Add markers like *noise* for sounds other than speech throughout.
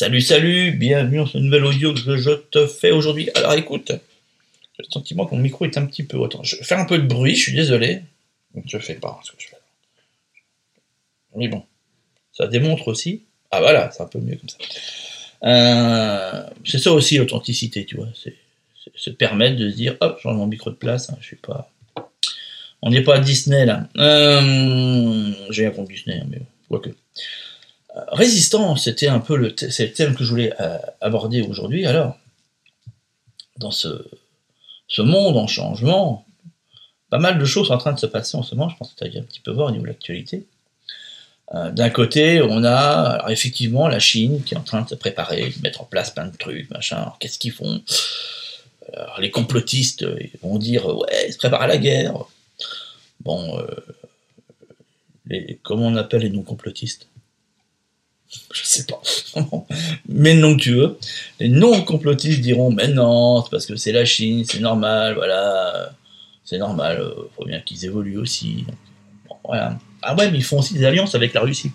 Salut, salut, bienvenue dans ce nouvel audio que je te fais aujourd'hui. Alors écoute, j'ai le sentiment que mon micro est un petit peu. Attends, je vais faire un peu de bruit, je suis désolé. Je fais pas ce. Mais bon, ça démontre aussi. Ah voilà, c'est un peu mieux comme ça. Euh, c'est ça aussi l'authenticité, tu vois. C'est se permettre de se dire, hop, change mon micro de place, hein, je suis pas. On n'est pas à Disney là. Euh, j'ai rien contre Disney, hein, mais quoique. Euh, résistance, c'était un peu le, c'est le thème que je voulais euh, aborder aujourd'hui. Alors, dans ce, ce monde en changement, pas mal de choses sont en train de se passer en ce moment. Je pense que tu as un petit peu voir au niveau de l'actualité. Euh, d'un côté, on a effectivement la Chine qui est en train de se préparer, de mettre en place plein de trucs, machin. Qu'est-ce qu'ils font? Les complotistes vont dire ouais, ils se préparent à la guerre. Bon, euh, comment on appelle les non-complotistes? Je sais pas. *laughs* mais non que tu veux. Les non-complotistes diront, mais non, c'est parce que c'est la Chine, c'est normal, voilà. C'est normal, euh, faut bien qu'ils évoluent aussi. voilà. Ah ouais, mais ils font aussi des alliances avec la Russie.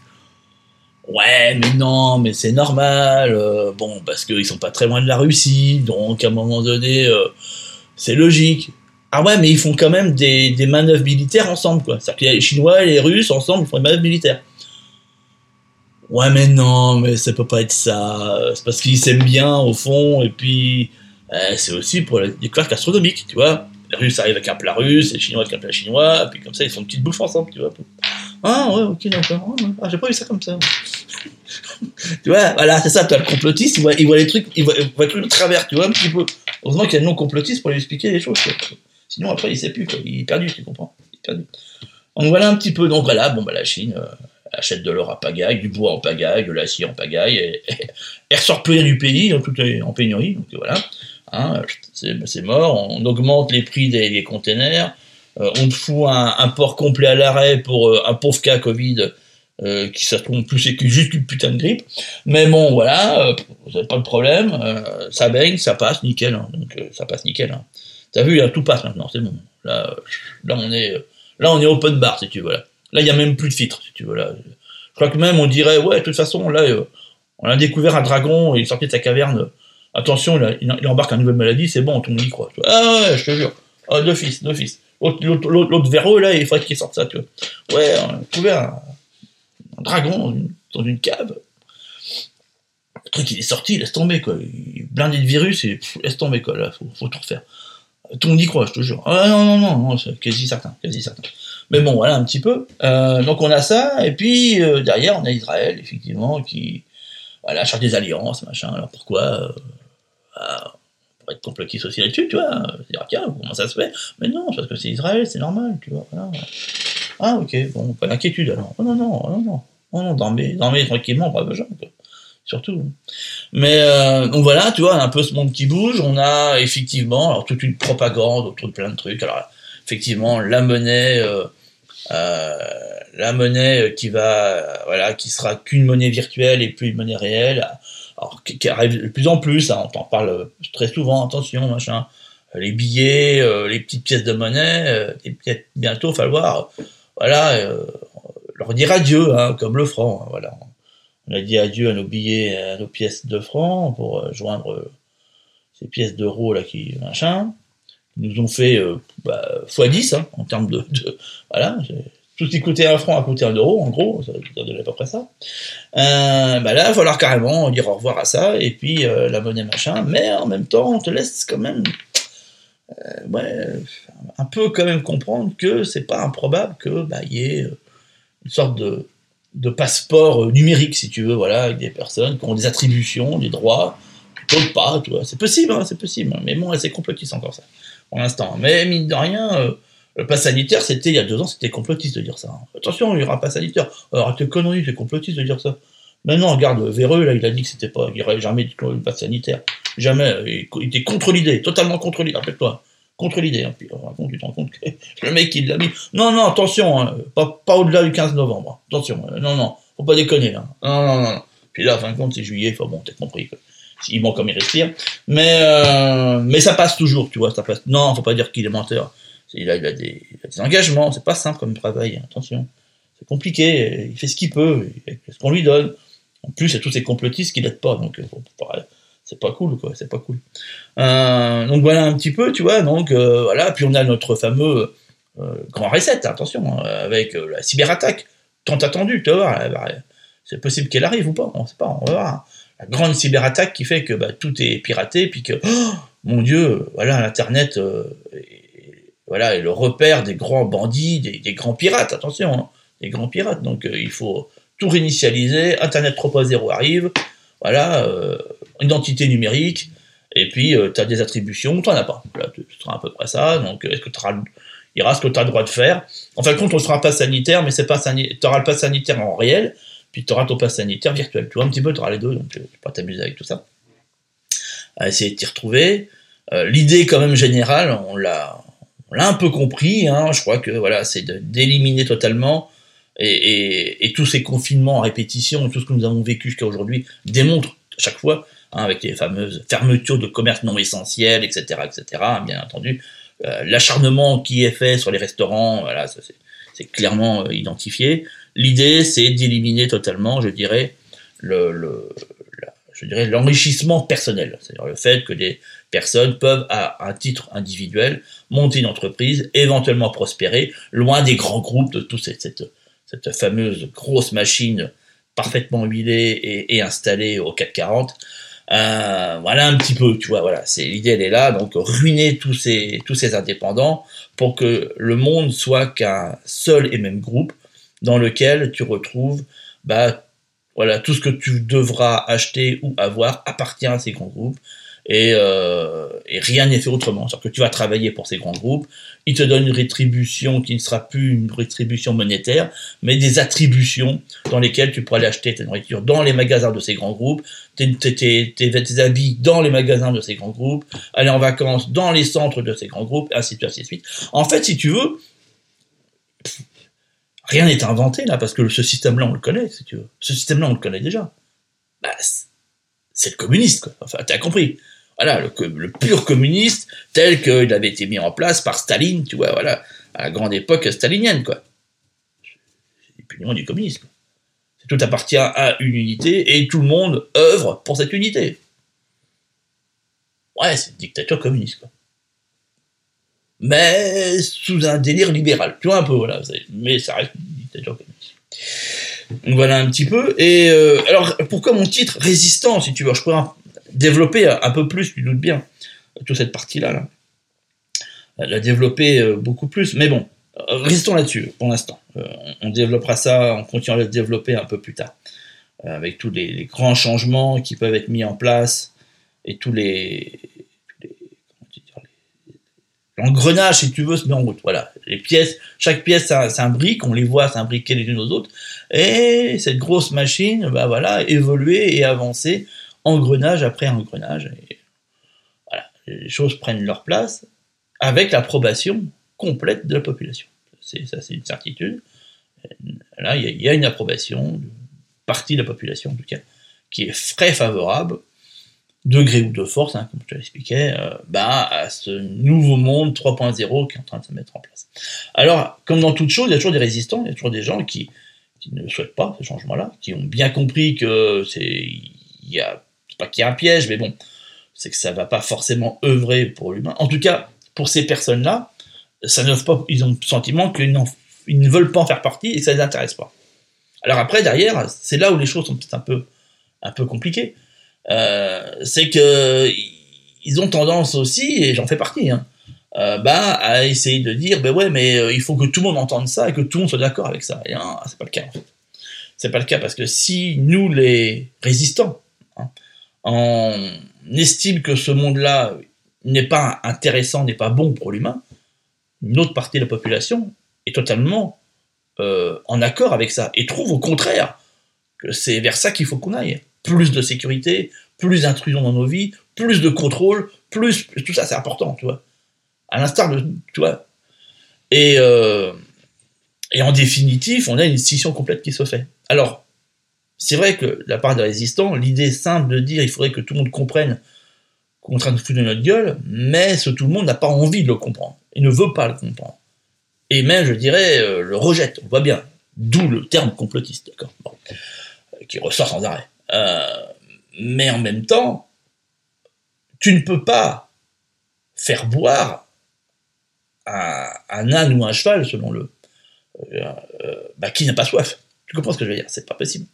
Ouais, mais non, mais c'est normal. Euh, bon, parce qu'ils sont pas très loin de la Russie, donc à un moment donné, euh, c'est logique. Ah ouais, mais ils font quand même des, des manœuvres militaires ensemble, quoi. C'est-à-dire que les Chinois et les Russes, ensemble, ils font des manœuvres militaires. Ouais, mais non, mais ça peut pas être ça. C'est parce qu'ils s'aiment bien, au fond, et puis euh, c'est aussi pour la découverte gastronomique, tu vois. Les Russes arrivent avec un plat russe, les Chinois avec un plat chinois, et puis comme ça, ils font une petite bouffe ensemble, tu vois. Ah ouais, ok, d'accord. Ah, j'ai pas vu ça comme ça. *laughs* tu vois, voilà, c'est ça, tu as le complotiste, il voit, il voit les trucs, il voit, il voit le travers, tu vois, un petit peu. Heureusement qu'il y a le non-complotiste pour lui expliquer les choses. Quoi. Sinon, après, il sait plus, quoi. il est perdu, tu comprends. Il est perdu. Donc voilà un petit peu. Donc voilà, bon, bah la Chine. Euh, achète de l'or en pagaille, du bois en pagaille, de l'acier en pagaille, et, et, ressort plus rien du pays, tout, en pénurie, donc voilà, hein, c'est mort, on augmente les prix des, des containers, euh, on fout un, port complet à l'arrêt pour euh, un pauvre cas Covid, euh, qui ça plus c'est juste une putain de grippe, mais bon voilà, vous n'avez pas de problème, ça baigne, ça passe, nickel, hein, donc ça passe nickel. Hein. T'as vu, là, tout passe maintenant, c'est bon, là, on est, là on est open bar si tu veux. Là, il n'y a même plus de filtre, si tu veux. Là. Je crois que même on dirait, ouais, de toute façon, là, euh, on a découvert un dragon, il est de sa caverne. Attention, il, embarque une nouvelle maladie, c'est bon, monde y croit. Ah ouais, je te jure. Ah, d'office, d'office. L'autre verrou, là, il faudrait qu'il sorte ça, tu vois. Ouais, on a découvert un, un dragon dans une, cave. Le truc, il est sorti, laisse tomber, quoi. Il est blindé de virus, et laisse tomber, quoi. Là, faut, faut tout refaire. Tout le monde y croit, je te jure. Ah non, non, non, non c'est quasi certain, quasi certain. Mais bon, voilà un petit peu. Euh, donc on a ça, et puis euh, derrière on a Israël, effectivement, qui voilà, cherche des alliances, machin. Alors pourquoi euh, bah, Pour être complotiste aussi là-dessus, tu vois. C'est-à-dire, tiens, comment ça se fait? Mais non, parce que c'est Israël, c'est normal, tu vois. Voilà. Ah ok, bon, pas d'inquiétude alors. Oh, non, non, non, non. Oh, non, dormez, dormez tranquillement, brave gens, quoi. Surtout. Mais euh, donc voilà, tu vois, un peu ce monde qui bouge. On a effectivement alors toute une propagande autour de plein de trucs. Alors effectivement, la monnaie, euh, euh, la monnaie qui va, voilà, qui sera qu'une monnaie virtuelle et plus une monnaie réelle. Alors qui, arrive de plus en plus. Hein, on t'en parle très souvent. Attention, machin. Les billets, euh, les petites pièces de monnaie, euh, et peut-être bientôt falloir, voilà, leur dire adieu, hein, comme le franc. Hein, voilà on a dit adieu à nos billets, à nos pièces de francs pour euh, joindre euh, ces pièces d'euros là qui machin. Nous ont fait euh, bah, x10 hein, en termes de, voilà. Tout ce qui coûtait un franc a coûté un euro, en gros, ça veut à peu près ça. Bah là, il va falloir carrément dire au revoir à ça, et puis la monnaie machin, mais en même temps, on te laisse quand même ouais, un peu quand même comprendre que c'est pas improbable que bah, y ait une sorte de, de passeport numérique, si tu veux, voilà, avec des personnes qui ont des attributions, des droits, qui peuvent pas, tu vois. C'est possible, hein, c'est possible. Mais bon, c'est complotiste encore ça, pour l'instant. Mais mine de rien, euh, le pass sanitaire, c'était il y a deux ans, c'était complotiste de dire ça. Hein. Attention, il y aura un pass sanitaire. Alors, t'es connerie, c'est complotiste de dire ça. Mais non, regarde, Véreux, là, il a dit que c'était pas, il n'y aurait jamais de pass sanitaire. Jamais. Il était contre l'idée, totalement contre l'idée, rappelle-toi contre l'idée. Hein. Puis, raconte, tu te rends compte que *laughs* le mec, il l'a mis. Non, non, attention, hein. pas, pas au-delà du 15 novembre. Attention, euh, non, non, faut pas déconner. Hein. Non, non, non. Puis là, fin de compte, c'est juillet, enfin bon, t'as compris. Il ment comme il respire. Mais, euh, mais ça passe toujours, tu vois, ça passe. Non, faut pas dire qu'il est menteur. Il a, il, a des, il a des engagements, c'est pas simple comme travail, attention. C'est compliqué, il fait ce qu'il peut, ce qu'on lui donne. En plus, il y a tous ces complotistes qui l'aident pas, donc c'est pas cool, quoi, c'est pas cool. donc voilà un petit peu, tu vois, donc voilà, puis on a notre fameux grand reset, attention, avec la cyberattaque, tant attendue, tu vois, c'est possible qu'elle arrive ou pas, on sait pas, on va voir. La grande cyberattaque qui fait que bah, tout est piraté, puis que, oh, mon Dieu, voilà, l'Internet voilà, est le repère des grands bandits, des, grands pirates, attention, hein, des grands pirates. Donc euh, il faut tout réinitialiser, Internet 3.0 arrive, voilà, euh, identité numérique, et puis euh, tu as des attributions, tu n'en as pas. Là, ce sera à peu près ça, donc est-ce que tu il y aura ce que tu as le droit de faire. En fin de compte, on sera pas sanitaire, mais tu auras le pass sanitaire en réel, puis tu auras ton pass sanitaire virtuel. Tu vois, un petit peu, tu auras les deux, donc tu peux pas t'amuser avec tout ça. À essayer de t'y retrouver. L'idée, quand même, générale, on l'a, un peu compris. Hein, je crois que voilà, c'est d'éliminer totalement et, tous ces confinements en répétition tout ce que nous avons vécu jusqu'à aujourd'hui démontre chaque fois, hein, avec les fameuses fermetures de commerce non essentiels, etc., etc. bien entendu, euh, l'acharnement qui est fait sur les restaurants, voilà, c'est clairement euh, identifié. L'idée, c'est d'éliminer totalement, je dirais, le, je dirais l'enrichissement personnel, c'est-à-dire le fait que les personnes peuvent, à un titre individuel, monter une entreprise, éventuellement prospérer, loin des grands groupes, de toute cette, cette, fameuse grosse machine parfaitement huilée et, installée au 440. Euh, voilà un petit peu, tu vois, voilà, c'est l'idée, elle est là, donc ruiner tous ces tous ces indépendants pour que le monde soit qu'un seul et même groupe dans lequel tu retrouves bah voilà tout ce que tu devras acheter ou avoir appartient à ces grands groupes euh, et, rien n'est fait autrement. C'est-à-dire que tu vas travailler pour ces grands groupes, ils te donnent une rétribution qui ne sera plus une rétribution monétaire, mais des attributions dans lesquelles tu pourras aller acheter ta nourriture dans les magasins de ces grands groupes, tes, tes, tes, habits dans les magasins de ces grands groupes, aller en vacances dans les centres de ces grands groupes, ainsi de suite, suite. En fait, si tu veux, rien n'est inventé là, parce que ce système-là, on le connaît, si tu veux. Ce système-là, on le connaît déjà. Bah, c'est le communiste, quoi. Enfin, t'as compris voilà, le, pur communiste tel qu'il avait été mis en place par Staline, tu vois, voilà, à la grande époque stalinienne, quoi. C'est plus du communisme. Tout appartient à une unité et tout le monde œuvre pour cette unité. Ouais, c'est une dictature communiste, quoi. Mais sous un délire libéral, tu vois un peu, voilà, mais ça reste une dictature communiste. Donc voilà un petit peu. Et euh, alors, pourquoi mon titre Résistant, si tu veux? Je pourrais développer un peu plus, tu doutes bien, toute cette partie-là. Là. La développer euh, beaucoup plus. Mais bon, restons là-dessus pour l'instant. Euh, on développera ça, on continuera à le développer un peu plus tard. Euh, avec tous les, grands changements qui peuvent être mis en place et tous les. L'engrenage, si tu veux, se met en route. Voilà. Les pièces, chaque pièce, c'est un, brique, on les voit s'imbriquer les unes aux autres. Et cette grosse machine, bah voilà, évoluer et avancer engrenage après engrenage. Et voilà, les choses prennent leur place avec l'approbation complète de la population. C'est, ça, c'est une certitude. Là, il y, a une approbation d'une partie de la population, en tout cas, qui est très favorable, degré ou de force, hein, comme je te l'expliquais, euh, bah, à ce nouveau monde 3.0 qui est en train de se mettre en place. Alors, comme dans toute chose, il y a toujours des résistants, il y a toujours des gens qui, qui ne souhaitent pas ce changement-là, qui ont bien compris que c'est, il y a pas qu'il y a un piège, mais bon, c'est que ça va pas forcément œuvrer pour l'humain. En tout cas, pour ces personnes-là, ça pas, ils ont le sentiment qu'ils ne veulent pas en faire partie et ça les intéresse pas. Alors après, derrière, c'est là où les choses sont peut-être un peu, un peu compliquées. Euh, c'est que ils ont tendance aussi, et j'en fais partie, hein, euh, bah, à essayer de dire, ben ouais, mais euh, il faut que tout le monde entende ça et que tout le monde soit d'accord avec ça. Et hein, c'est pas le cas en fait. C'est pas le cas parce que si nous les résistants, on estime que ce monde-là n'est pas intéressant, n'est pas bon pour l'humain, une autre partie de la population est totalement euh, en accord avec ça et trouve au contraire que c'est vers ça qu'il faut qu'on aille. Plus de sécurité, plus d'intrusion dans nos vies, plus de contrôle, plus tout ça c'est important, tu vois. À l'instar de, tu vois. Et euh, et en définitive, on a une scission complète qui se fait. Alors, c'est vrai que la part des résistants, l'idée simple de dire il faudrait que tout le monde comprenne qu'on est en train de foutre notre gueule, mais ce tout le monde n'a pas envie de le comprendre. Il ne veut pas le comprendre. Et même, je dirais, euh, le rejette. On voit bien. D'où le terme complotiste, d'accord euh, Qui ressort sans arrêt. mais en même temps, tu ne peux pas faire boire un, un âne ou un cheval, selon le, bah, qui n'a pas soif. Tu comprends ce que je veux dire? C'est pas possible.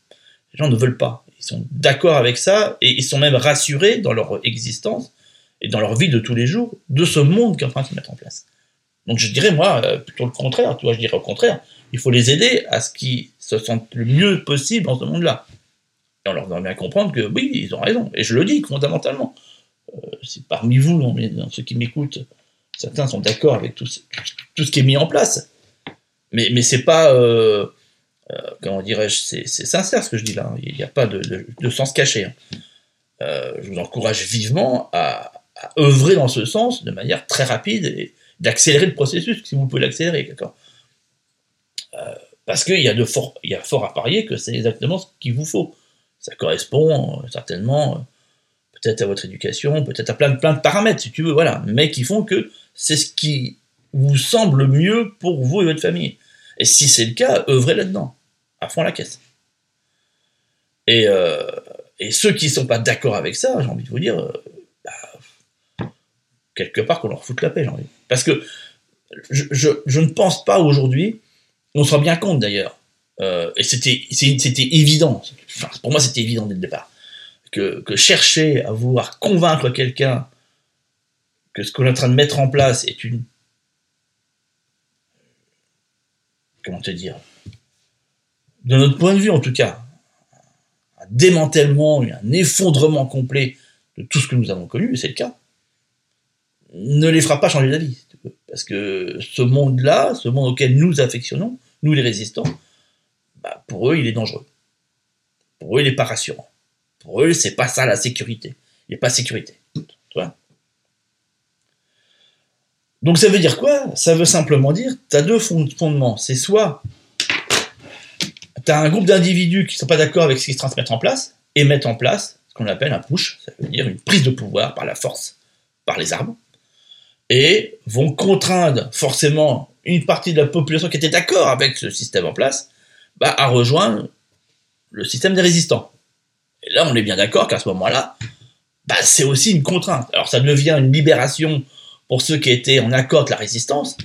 Les gens ne veulent pas. Ils sont d'accord avec ça et ils sont même rassurés dans leur existence et dans leur vie de tous les jours de ce monde qui est en train de se mettre en place. Donc je dirais, moi, euh, plutôt le contraire. Tu vois, je dirais au contraire. Il faut les aider à ce qu'ils se sentent le mieux possible dans ce monde-là. Et on leur doit bien comprendre que oui, ils ont raison. Et je le dis fondamentalement. Euh, si parmi vous, dans ceux qui m'écoutent, certains sont d'accord avec tout, ce qui est mis en place. Mais, mais c'est pas. Euh, euh, comment dirais-je, c'est sincère ce que je dis là, il n'y a pas de, sens caché. Hein. Euh, je vous encourage vivement à, œuvrer dans ce sens de manière très rapide et d'accélérer le processus, si vous pouvez l'accélérer, euh, Parce qu'il y, a fort, y a fort à parier que c'est exactement ce qu'il vous faut. Ça correspond certainement peut-être à votre éducation, peut-être à plein plein de paramètres, si tu veux, voilà, mais qui font que c'est ce qui vous semble mieux pour vous et votre famille. Et si c'est le cas, œuvrez là-dedans à fond la caisse. Et, euh, ceux qui ne sont pas d'accord avec ça, j'ai envie de vous dire, euh, bah, quelque part qu'on leur foute la paix, j'ai envie. Parce que je, ne pense pas aujourd'hui, on se rend bien compte d'ailleurs, euh, et c'était évident, pour moi c'était évident dès le départ, que, que chercher à vouloir convaincre quelqu'un que ce qu'on est en train de mettre en place est une comment te dire de notre point de vue en tout cas, un démantèlement, un effondrement complet de tout ce que nous avons connu, et c'est le cas, ne les fera pas changer d'avis. Parce que ce monde-là, ce monde auquel nous affectionnons, nous les résistants, bah, pour eux, il est dangereux. Pour eux, il n'est pas rassurant. Pour eux, c'est pas ça la sécurité. Il n'est pas sécurité. Donc ça veut dire quoi? Ça veut simplement dire, tu as deux fondements. C'est soit tu un groupe d'individus qui ne sont pas d'accord avec ce qui se transmet en place et mettent en place ce qu'on appelle un push, ça veut dire une prise de pouvoir par la force, par les armes, et vont contraindre forcément une partie de la population qui était d'accord avec ce système en place bah, à rejoindre le système des résistants. Et là, on est bien d'accord qu'à ce moment-là, bah, c'est aussi une contrainte. Alors ça devient une libération pour ceux qui étaient en accord avec la résistance,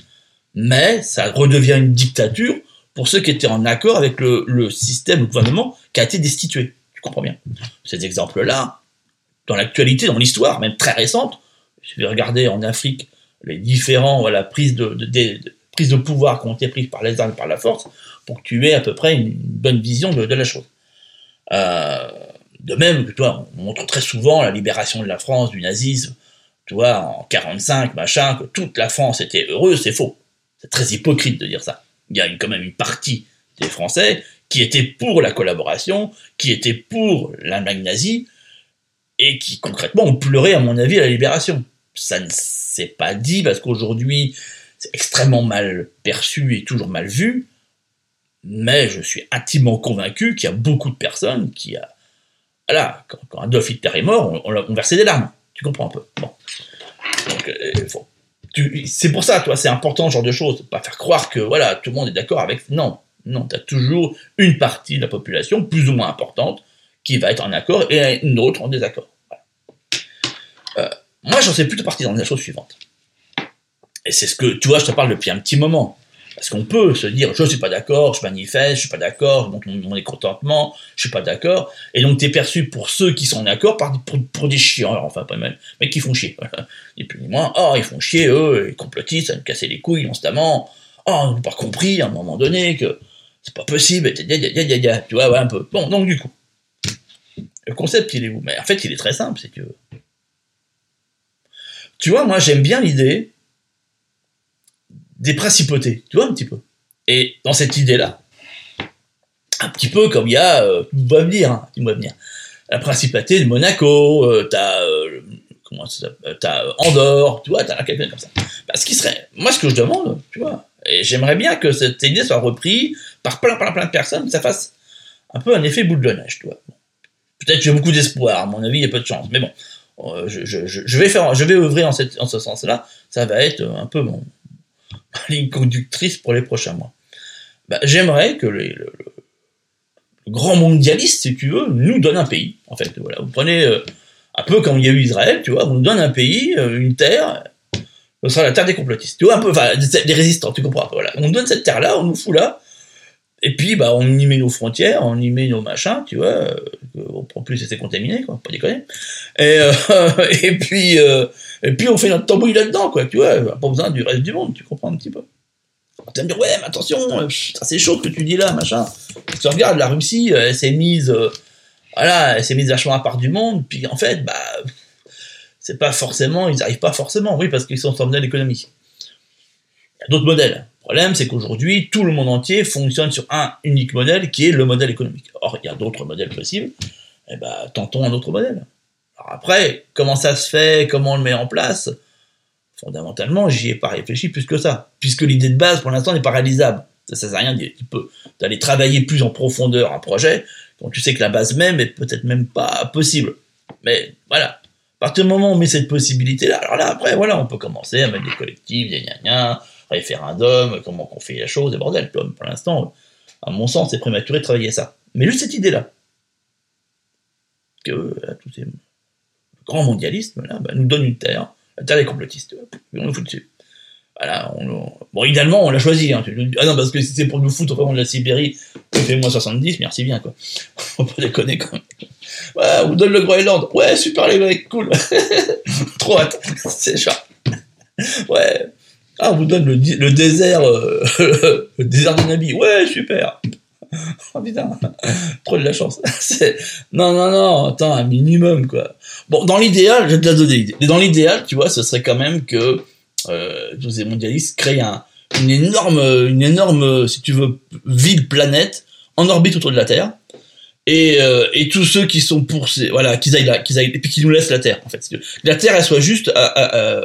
mais ça redevient une dictature pour ceux qui étaient en accord avec le, système, le gouvernement qui a été destitué. Tu comprends bien Ces exemples-là, dans l'actualité, dans l'histoire, même très récente, je vais regarder en Afrique les différents voilà, prises, de, de pouvoir qui ont été prises par les armes et par la force, pour que tu aies à peu près une bonne vision de, la chose. Euh, de même que, toi, on montre très souvent la libération de la France du nazisme, tu vois, en 45, machin, que toute la France était heureuse, c'est faux. C'est très hypocrite de dire ça il y a quand même une partie des Français qui étaient pour la collaboration, qui étaient pour l'Allemagne nazie, et qui concrètement ont pleuré, à mon avis, à la libération. Ça ne s'est pas dit parce qu'aujourd'hui, c'est extrêmement mal perçu et toujours mal vu, mais je suis intimement convaincu qu'il y a beaucoup de personnes qui, voilà, quand, Adolf Hitler est mort, on, on, versé des larmes. Tu comprends un peu. Bon. Donc, euh, faut, c'est pour ça, toi, c'est important ce genre de choses. Pas faire croire que voilà, tout le monde est d'accord avec. Non, non, tu as toujours une partie de la population, plus ou moins importante, qui va être en accord et une autre en désaccord. Euh, moi, j'en sais plutôt partie dans la chose suivante. Et c'est ce que, tu vois, je te parle depuis un petit moment. Parce qu'on peut se dire, je ne suis pas d'accord, je manifeste, je suis pas d'accord, montre mon mécontentement, je suis pas d'accord. Et donc, tu es perçu pour ceux qui sont d'accord par, pour, des chiants, enfin, pas même, mais qui font chier. *laughs* Et puis, moins, oh, ils font chier, eux, ils complotistes, ça nous casser les couilles constamment. Oh, on n'a pas compris à un moment donné que c'est pas possible, tu vois, ouais, un peu. Bon, donc, du coup, le concept, il est où? Mais en fait, il est très simple, c'est que. Tu vois, moi, j'aime bien l'idée des principautés, tu vois, un petit peu. Et dans cette idée-là, un petit peu comme il y a, euh, tu vas venir, hein, tu venir, la principauté de Monaco, euh, t'as, euh, comment ça t'as Andorre, tu vois, t'as quelqu'un comme ça. Bah, ce qui serait, moi, ce que je demande, tu vois, et j'aimerais bien que cette idée soit reprise par plein, plein, plein de personnes, que ça fasse un peu un effet boule de neige, tu vois. Peut-être j'ai beaucoup d'espoir, à mon avis, il y a peu de chance, mais bon, je, je, je, vais faire, je vais œuvrer en, cette, en ce sens-là, ça va être un peu mon, *laughs* ligne conductrice pour les prochains mois. Bah, j'aimerais que les, le grand mondialiste, si tu veux, nous donne un pays. En fait, voilà, vous prenez euh, un peu comme il y a eu Israël, tu vois, on nous donne un pays, euh, une terre, ce sera la terre des complotistes, tu vois, un peu, enfin, des, résistants, tu comprends, voilà. On nous donne cette terre-là, on nous fout là, et puis, bah, on y met nos frontières, on y met nos machins, tu vois, euh, on prend plus et c'est contaminé, quoi, pas déconner. Et, *laughs* et puis, et puis, on fait notre tambouille là-dedans, quoi, tu vois, pas besoin du reste du monde, tu comprends un petit peu. On va me dire, ouais, mais attention, c'est chaud ce que tu dis là, machin. Tu regardes, la Russie, elle s'est mise, voilà, elle mise vachement à part du monde, puis en fait, bah, c'est pas forcément, ils arrivent pas forcément, oui, parce qu'ils sont sur modèle économique. Il y a d'autres modèles. Le problème, c'est qu'aujourd'hui, tout le monde entier fonctionne sur un unique modèle qui est le modèle économique. Or, il y a d'autres modèles possibles. Eh ben, tentons un autre modèle. Alors après, comment ça se fait, comment on le met en place? Fondamentalement, j'y ai pas réfléchi plus que ça, puisque l'idée de base, pour l'instant, n'est pas réalisable. Ça, sert à rien d'aller travailler plus en profondeur un projet quand tu sais que la base même est peut-être même pas possible. Mais voilà, à partir du moment où on met cette possibilité-là, alors là, après, voilà, on peut commencer à mettre des collectifs, gna, référendum, comment on fait la chose, des bordel. Pour l'instant, à mon sens, c'est prématuré de travailler ça. Mais juste cette idée-là, que euh, tous ces grands mondialistes là, bah, nous donnent une terre, la terre des complotistes, on nous fout dessus. Voilà, bon, idéalement, on l'a choisi. Hein. Ah non, parce que si c'est pour nous foutre vraiment de la Sibérie, fais-moi 70, merci bien, quoi. *laughs* Faut pas déconner, quand même. Ouais, on vous donne le Groenland. Ouais, super, les mecs, cool. *laughs* Trop hâte. *laughs* C'est chat. Ouais, ah, on vous donne le, désert, euh, le désert de Nabi. Ouais, super. *laughs* Oh putain, trop de la chance. *laughs* non, non, non, attends, un minimum, quoi. Bon, dans l'idéal, je vais te la donner. Dans l'idéal, tu vois, ce serait quand même que euh, tous ces mondialistes créent un, une énorme, si tu veux, ville planète en orbite autour de la Terre. Et, euh, et tous ceux qui sont pour ces, voilà, qu'ils aillent là, qu'ils aillent, et puis qu'ils nous laissent la Terre, en fait. La Terre, elle soit juste,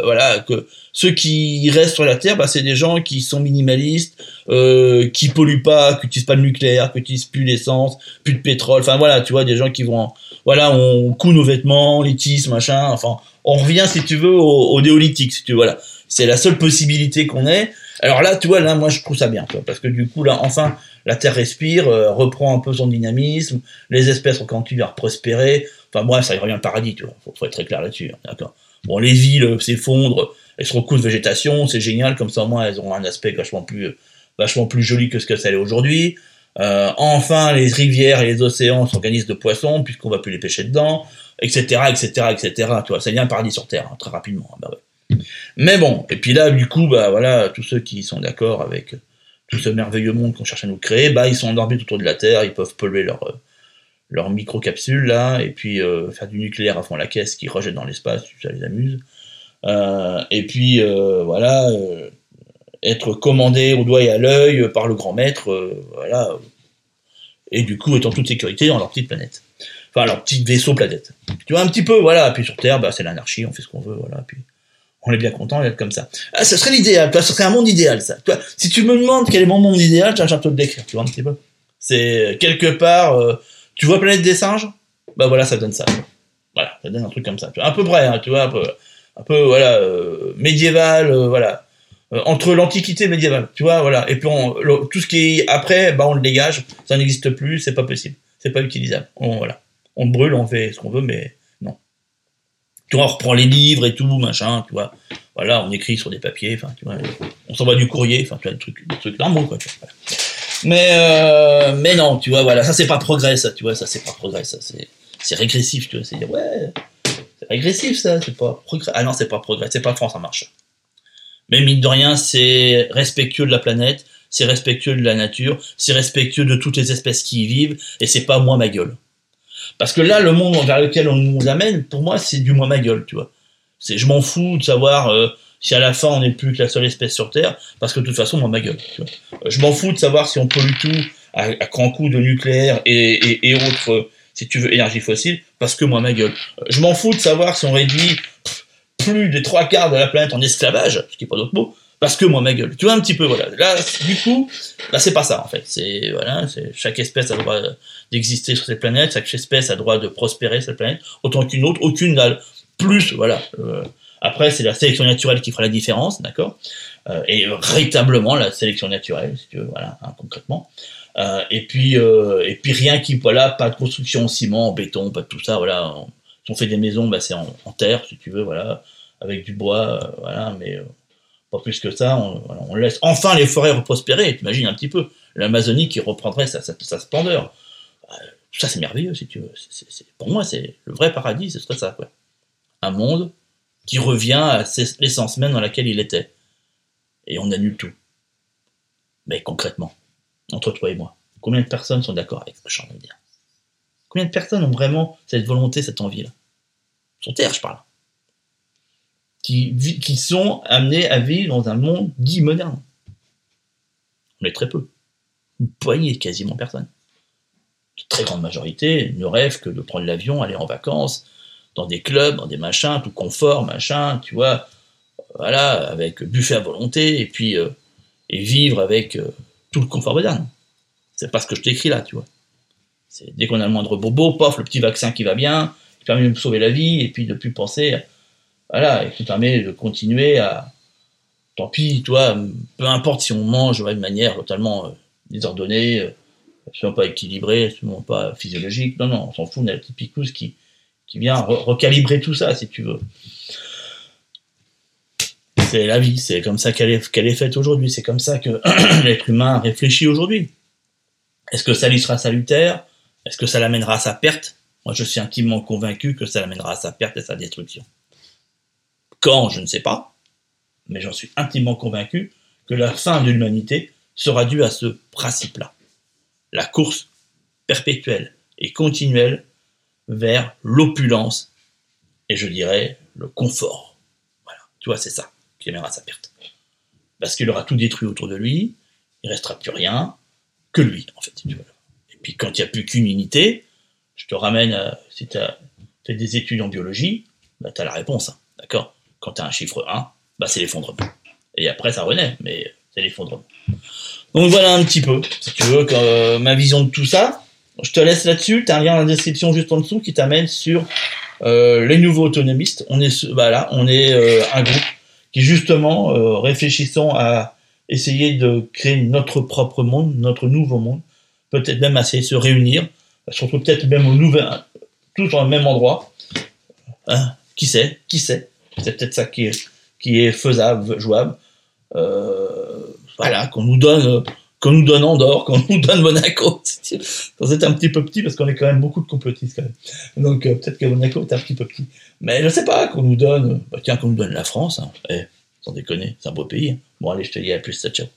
voilà, que ceux qui restent sur la Terre, bah, c'est des gens qui sont minimalistes, euh, qui polluent pas, qui n'utilisent pas le nucléaire, qui n'utilisent plus l'essence, plus de pétrole. Enfin voilà, tu vois, des gens qui vont, voilà, on coud nos vêtements, les tisses, machin. Enfin, on revient si tu veux au, au néolithique, si tu veux. Voilà, c'est la seule possibilité qu'on ait. Alors là, tu vois, là, moi, je trouve ça bien, quoi, parce que du coup, là, enfin, la Terre respire, euh, reprend un peu son dynamisme, les espèces ont continué à prospérer. Enfin bref, ça revient le paradis, tu vois. Faut, faut être très clair là-dessus, hein, d'accord. Bon, les villes euh, s'effondrent, elles se recouvrent de végétation, c'est génial, comme ça au moins elles ont un aspect vachement plus, vachement plus joli que ce que ça est aujourd'hui. Euh, enfin, les rivières et les océans s'organisent de poissons, puisqu'on va plus les pêcher dedans, etc., etc., etc. Tu vois, ça devient un paradis sur Terre, hein, très rapidement. Hein, bah ouais. Mais bon, et puis là, du coup, bah voilà, tous ceux qui sont d'accord avec tout ce merveilleux monde qu'on cherche à nous créer, bah ils sont en orbite autour de la Terre, ils peuvent polluer leur leur micro-capsule là, et puis euh, faire du nucléaire à fond la caisse qui rejette dans l'espace, ça les amuse. Euh, et puis euh, voilà, euh, être commandé au doigt et à l'œil par le grand maître, voilà, et du coup être en toute sécurité dans leur petite planète, enfin leur petit vaisseau planète. Tu vois un petit peu, voilà. Puis sur Terre, bah, c'est l'anarchie, on fait ce qu'on veut, voilà. Puis on est bien content d'être comme ça. Ah, ça serait l'idéal, ce serait un monde idéal, ça. Toi, si tu me demandes quel est mon monde idéal, j'ai un te le décrire, tu vois un petit peu. C'est quelque part, tu vois Planète des singes, bah voilà, ça donne ça. Voilà, ça donne un truc comme ça. Un peu près, hein, tu vois, un peu un peu voilà euh, médiéval, euh, voilà euh, entre l'antiquité médiévale, tu vois, voilà. Et puis tout ce qui est après, bah on le dégage, ça n'existe plus, c'est pas possible, c'est pas utilisable. On, voilà, on brûle, on fait ce qu'on veut, mais. Tu vois, on reprend les livres et tout, machin, tu vois. Voilà, on écrit sur des papiers, enfin, tu vois, on s'envoie du courrier, enfin, tu vois, des trucs, des trucs quoi. Mais mais non, tu vois, voilà, ça c'est pas progrès, ça, tu vois, ça c'est pas progrès, ça c'est c'est régressif, tu vois, c'est dire ouais, c'est régressif ça, c'est pas progrès. Ah non, c'est pas progrès, c'est pas France en marche. Mais mine de rien, c'est respectueux de la planète, c'est respectueux de la nature, c'est respectueux de toutes les espèces qui y vivent, et c'est pas moi ma gueule. Parce que là, le monde vers lequel on nous amène, pour moi, c'est du moi ma gueule, tu vois. C'est, je m'en fous de savoir euh, si à la fin on n'est plus que la seule espèce sur Terre, parce que de toute façon, moi ma gueule. Tu vois. Euh, je m'en fous de savoir si on pollue tout à, à grand coup de nucléaire et, et, autres si tu veux, énergie fossile, parce que moi, ma gueule. Euh, je m'en fous de savoir si on réduit plus des trois quarts de la planète en esclavage, ce qui n'est pas d'autre mot, parce que moi, ma gueule. Tu vois un petit peu, voilà. Là, du coup, là, c'est pas ça, en fait. C'est, voilà, c'est, chaque espèce a le droit d'exister sur cette planète, chaque espèce a le droit de prospérer sur cette planète, autant qu'une autre, aucune n'a plus, voilà. Euh, après, c'est la sélection naturelle qui fera la différence, d'accord? Euh, Et véritablement, la sélection naturelle, si tu veux, voilà, hein, concrètement. Euh, et puis euh, et puis rien qui voilà, pas de construction en ciment, en béton, pas de tout ça. Voilà, si on fait des maisons, bah, c'est en, terre si tu veux, voilà, avec du bois, euh, voilà, mais euh, pas plus que ça. On, laisse enfin les forêts reprospérer. T'imagines un petit peu l'Amazonie qui reprendrait sa, sa, splendeur. Euh, ça c'est merveilleux si tu veux. Pour moi c'est le vrai paradis, ce serait ça quoi. Un monde qui revient à l'essence même dans laquelle il était. Et on annule tout. Mais concrètement, entre toi et moi, combien de personnes sont d'accord avec ce que de dire? Combien de personnes ont vraiment cette volonté, cette envie-là? Sur Terre, je parle. Qui, qui sont amenés à vivre dans un monde dit moderne. On est très peu. Une poignée, quasiment personne. Une très grande majorité ne rêve que de prendre l'avion, aller en vacances, dans des clubs, dans des machins, tout confort, machin, tu vois, voilà, avec buffet à volonté, et puis euh, et vivre avec euh, tout le confort moderne. C'est pas ce que je t'écris là, tu vois. C'est dès qu'on a le moindre bobo, pof, le petit vaccin qui va bien, qui permet de me sauver la vie, et puis de plus penser, voilà, et qui permet de continuer à, tant pis, toi, peu importe si on mange de manière totalement euh, désordonnée, euh, absolument pas équilibrée, absolument pas physiologique, non, non, on s'en fout, on a la petite picousse qui, vient re recalibrer tout ça, si tu veux. C'est la vie, c'est comme ça qu'elle est, qu'elle est faite aujourd'hui, c'est comme ça que *clears throat* l'être humain réfléchit aujourd'hui. Est-ce que ça lui sera salutaire? Est-ce que ça l'amènera à sa perte? Moi, je suis intimement convaincu que ça l'amènera à sa perte et à sa destruction. Quand, je ne sais pas, mais j'en suis intimement convaincu que la fin de l'humanité sera due à ce principe-là. La course perpétuelle et continuelle vers l'opulence et je dirais le confort. Voilà, tu vois, c'est ça qui amènera à sa perte. Parce qu'il aura tout détruit autour de lui, il restera plus rien que lui, en fait. Et puis quand il n'y a plus qu'une unité, je te ramène à, si tu as fait des études en biologie, bah, tu as la réponse, hein, d'accord? Quand tu un chiffre 1, bah, c'est l'effondrement. Et après, ça renaît, mais c'est l'effondrement. Donc voilà un petit peu, si tu veux, euh, ma vision de tout ça. Je te laisse là-dessus. Tu as un lien dans la description juste en dessous qui t'amène sur euh, les nouveaux autonomistes. On est, voilà, on est euh, un groupe qui justement réfléchissant à essayer de créer notre propre monde, notre nouveau monde, peut-être même essayer de se réunir, surtout peut-être même au nouvel, tous dans même endroit. Hein qui sait Qui sait C'est peut-être ça qui est, qui est faisable, jouable. Euh, voilà, qu'on nous donne qu'on nous donne Andorre, qu'on nous donne Monaco. *laughs* C'est un petit peu petit parce qu'on est quand même beaucoup de complotistes. Donc euh, peut-être que Monaco est un petit peu petit. Mais je sais pas, qu'on nous donne, bah, tiens, qu'on nous donne la France. Hein. Eh, sans déconner, c'est un beau pays. Hein. Bon allez, je te dis à plus, ciao.